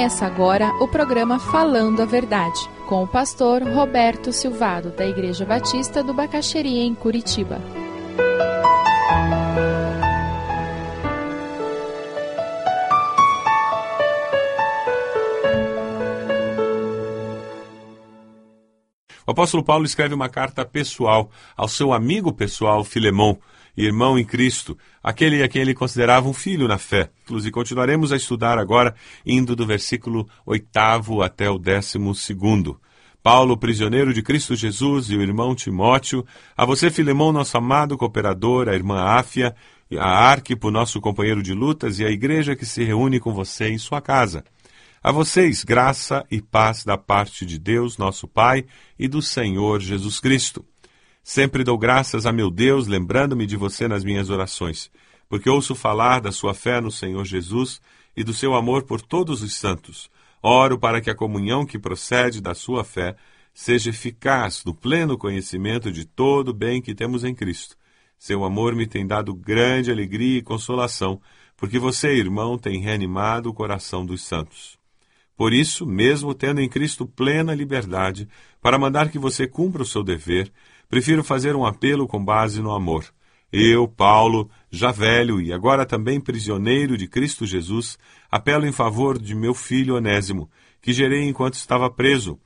Começa agora o programa Falando a Verdade, com o pastor Roberto Silvado, da Igreja Batista do Bacaxeria, em Curitiba. O apóstolo Paulo escreve uma carta pessoal ao seu amigo pessoal Filemão, irmão em Cristo, aquele a quem ele considerava um filho na fé. E continuaremos a estudar agora, indo do versículo 8 até o 12. Paulo, prisioneiro de Cristo Jesus, e o irmão Timóteo, a você, Filemão, nosso amado cooperador, a irmã Áfia, a Arquipo, nosso companheiro de lutas, e a igreja que se reúne com você em sua casa. A vocês, graça e paz da parte de Deus, nosso Pai, e do Senhor Jesus Cristo. Sempre dou graças a meu Deus, lembrando-me de você nas minhas orações, porque ouço falar da sua fé no Senhor Jesus e do seu amor por todos os santos. Oro para que a comunhão que procede da sua fé seja eficaz no pleno conhecimento de todo o bem que temos em Cristo. Seu amor me tem dado grande alegria e consolação, porque você, irmão, tem reanimado o coração dos santos. Por isso, mesmo tendo em Cristo plena liberdade para mandar que você cumpra o seu dever, prefiro fazer um apelo com base no amor. Eu, Paulo, já velho e agora também prisioneiro de Cristo Jesus, apelo em favor de meu filho Onésimo, que gerei enquanto estava preso.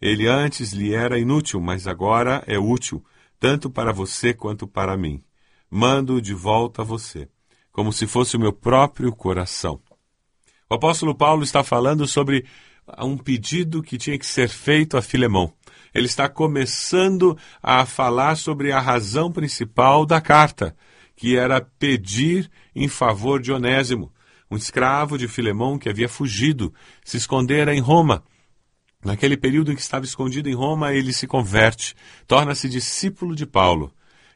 Ele antes lhe era inútil, mas agora é útil, tanto para você quanto para mim. Mando-o de volta a você, como se fosse o meu próprio coração. O apóstolo Paulo está falando sobre um pedido que tinha que ser feito a Filemão. Ele está começando a falar sobre a razão principal da carta, que era pedir em favor de Onésimo, um escravo de Filemão que havia fugido, se escondera em Roma. Naquele período em que estava escondido em Roma, ele se converte, torna-se discípulo de Paulo.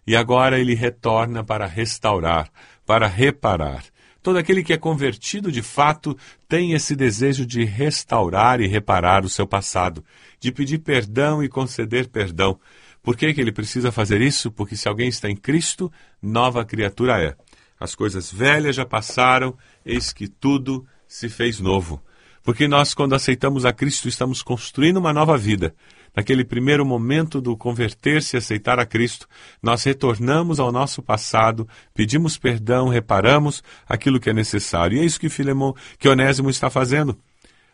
E agora ele retorna para restaurar, para reparar. Todo aquele que é convertido de fato tem esse desejo de restaurar e reparar o seu passado, de pedir perdão e conceder perdão. Por que, que ele precisa fazer isso? Porque se alguém está em Cristo, nova criatura é. As coisas velhas já passaram, eis que tudo se fez novo. Porque nós, quando aceitamos a Cristo, estamos construindo uma nova vida naquele primeiro momento do converter-se e aceitar a Cristo, nós retornamos ao nosso passado, pedimos perdão, reparamos aquilo que é necessário. E é isso que Filemão, que Onésimo está fazendo.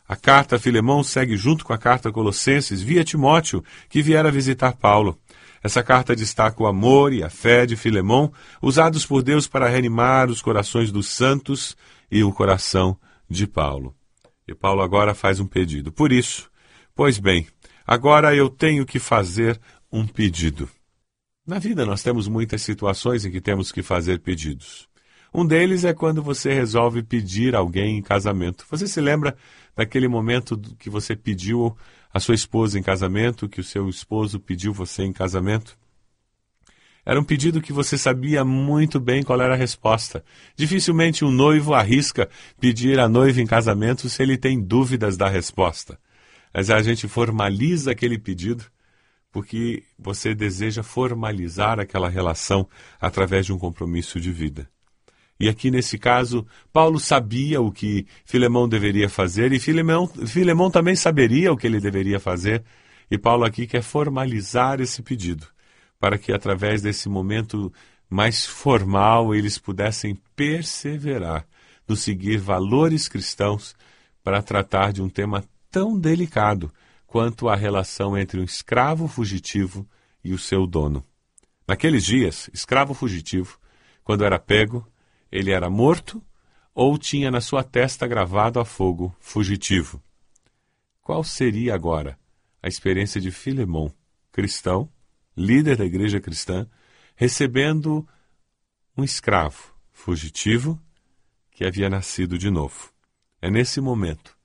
A carta a Filemão segue junto com a carta a Colossenses via Timóteo, que viera visitar Paulo. Essa carta destaca o amor e a fé de Filemão, usados por Deus para reanimar os corações dos santos e o coração de Paulo. E Paulo agora faz um pedido. Por isso, pois bem, Agora eu tenho que fazer um pedido. Na vida nós temos muitas situações em que temos que fazer pedidos. Um deles é quando você resolve pedir alguém em casamento. Você se lembra daquele momento que você pediu a sua esposa em casamento, que o seu esposo pediu você em casamento? Era um pedido que você sabia muito bem qual era a resposta. Dificilmente um noivo arrisca pedir a noiva em casamento se ele tem dúvidas da resposta. Mas a gente formaliza aquele pedido porque você deseja formalizar aquela relação através de um compromisso de vida. E aqui nesse caso, Paulo sabia o que Filemão deveria fazer e Filemão, Filemão também saberia o que ele deveria fazer. E Paulo aqui quer formalizar esse pedido, para que através desse momento mais formal eles pudessem perseverar no seguir valores cristãos para tratar de um tema tão delicado quanto a relação entre um escravo fugitivo e o seu dono. Naqueles dias, escravo fugitivo, quando era pego, ele era morto ou tinha na sua testa gravado a fogo fugitivo. Qual seria agora a experiência de Filemão, cristão, líder da igreja cristã, recebendo um escravo fugitivo que havia nascido de novo? É nesse momento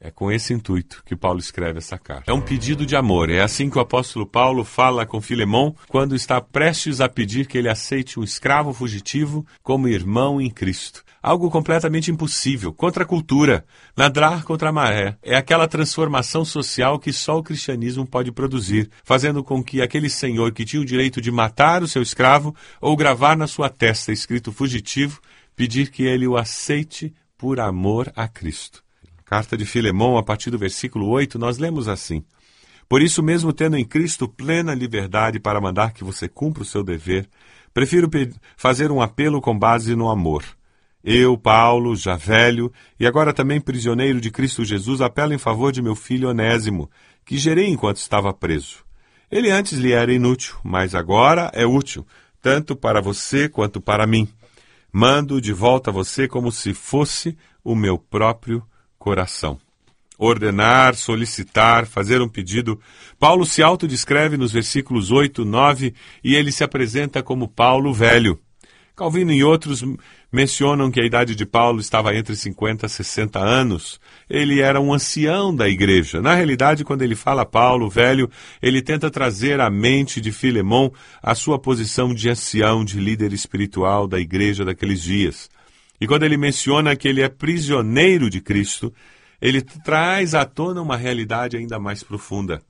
é com esse intuito que Paulo escreve essa carta. É um pedido de amor. É assim que o apóstolo Paulo fala com Filemão quando está prestes a pedir que ele aceite um escravo fugitivo como irmão em Cristo. Algo completamente impossível, contra a cultura, nadar contra a maré. É aquela transformação social que só o cristianismo pode produzir, fazendo com que aquele senhor que tinha o direito de matar o seu escravo ou gravar na sua testa escrito fugitivo, pedir que ele o aceite por amor a Cristo. Carta de Filemão, a partir do versículo 8, nós lemos assim: Por isso, mesmo tendo em Cristo plena liberdade para mandar que você cumpra o seu dever, prefiro fazer um apelo com base no amor. Eu, Paulo, já velho e agora também prisioneiro de Cristo Jesus, apelo em favor de meu filho Onésimo, que gerei enquanto estava preso. Ele antes lhe era inútil, mas agora é útil, tanto para você quanto para mim. Mando de volta a você como se fosse o meu próprio coração. Ordenar, solicitar, fazer um pedido. Paulo se autodescreve nos versículos 8, 9 e ele se apresenta como Paulo velho. Calvino e outros mencionam que a idade de Paulo estava entre 50 e 60 anos. Ele era um ancião da igreja. Na realidade, quando ele fala Paulo, velho, ele tenta trazer à mente de Filemão a sua posição de ancião, de líder espiritual da igreja daqueles dias. E quando ele menciona que ele é prisioneiro de Cristo, ele traz à tona uma realidade ainda mais profunda.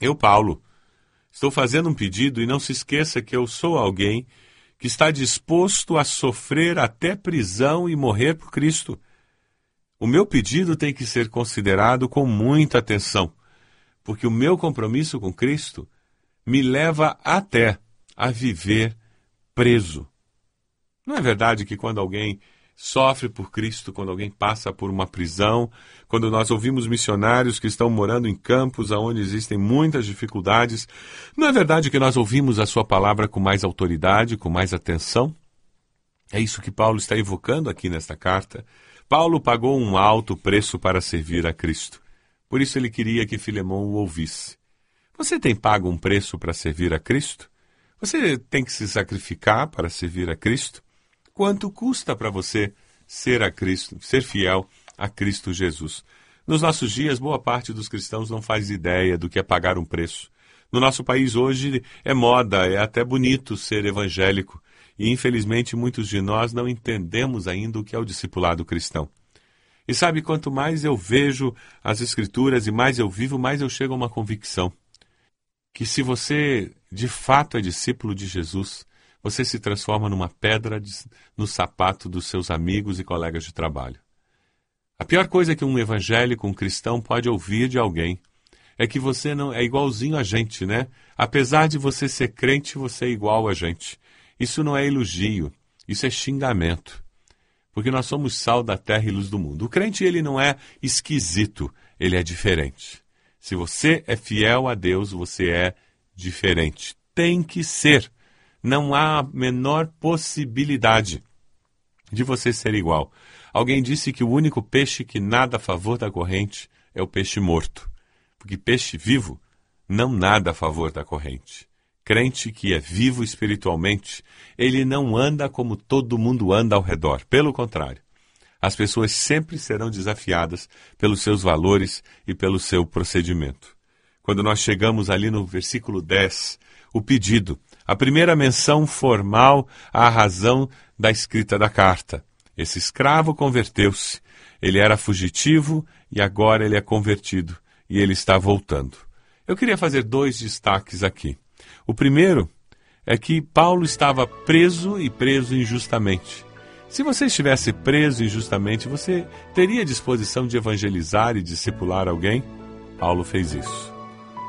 Eu, Paulo, estou fazendo um pedido e não se esqueça que eu sou alguém que está disposto a sofrer até prisão e morrer por Cristo. O meu pedido tem que ser considerado com muita atenção, porque o meu compromisso com Cristo me leva até a viver preso. Não é verdade que quando alguém sofre por Cristo quando alguém passa por uma prisão, quando nós ouvimos missionários que estão morando em campos onde existem muitas dificuldades. Não é verdade que nós ouvimos a sua palavra com mais autoridade, com mais atenção? É isso que Paulo está evocando aqui nesta carta. Paulo pagou um alto preço para servir a Cristo. Por isso ele queria que Filemão o ouvisse. Você tem pago um preço para servir a Cristo? Você tem que se sacrificar para servir a Cristo? Quanto custa para você ser a Cristo, ser fiel a Cristo Jesus. Nos nossos dias, boa parte dos cristãos não faz ideia do que é pagar um preço. No nosso país hoje é moda, é até bonito ser evangélico, e infelizmente muitos de nós não entendemos ainda o que é o discipulado cristão. E sabe, quanto mais eu vejo as Escrituras e mais eu vivo, mais eu chego a uma convicção: que se você de fato é discípulo de Jesus, você se transforma numa pedra de, no sapato dos seus amigos e colegas de trabalho. A pior coisa que um evangélico, um cristão pode ouvir de alguém é que você não é igualzinho a gente, né? Apesar de você ser crente, você é igual a gente. Isso não é elogio, isso é xingamento. Porque nós somos sal da terra e luz do mundo. O crente ele não é esquisito, ele é diferente. Se você é fiel a Deus, você é diferente. Tem que ser não há a menor possibilidade de você ser igual. Alguém disse que o único peixe que nada a favor da corrente é o peixe morto, porque peixe vivo não nada a favor da corrente. Crente que é vivo espiritualmente, ele não anda como todo mundo anda ao redor. Pelo contrário, as pessoas sempre serão desafiadas pelos seus valores e pelo seu procedimento. Quando nós chegamos ali no versículo 10, o pedido a primeira menção formal à razão da escrita da carta. Esse escravo converteu-se. Ele era fugitivo e agora ele é convertido e ele está voltando. Eu queria fazer dois destaques aqui. O primeiro é que Paulo estava preso e preso injustamente. Se você estivesse preso injustamente, você teria disposição de evangelizar e discipular alguém? Paulo fez isso.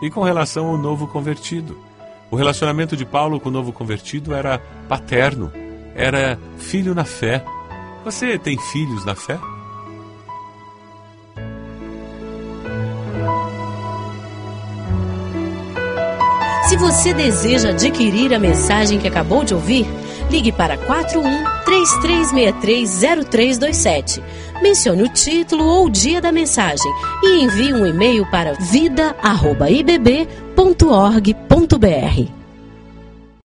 E com relação ao novo convertido, o relacionamento de Paulo com o novo convertido era paterno, era filho na fé. Você tem filhos na fé? Se você deseja adquirir a mensagem que acabou de ouvir, ligue para 41 33630327. Mencione o título ou o dia da mensagem e envie um e-mail para vida@ibb.org.br.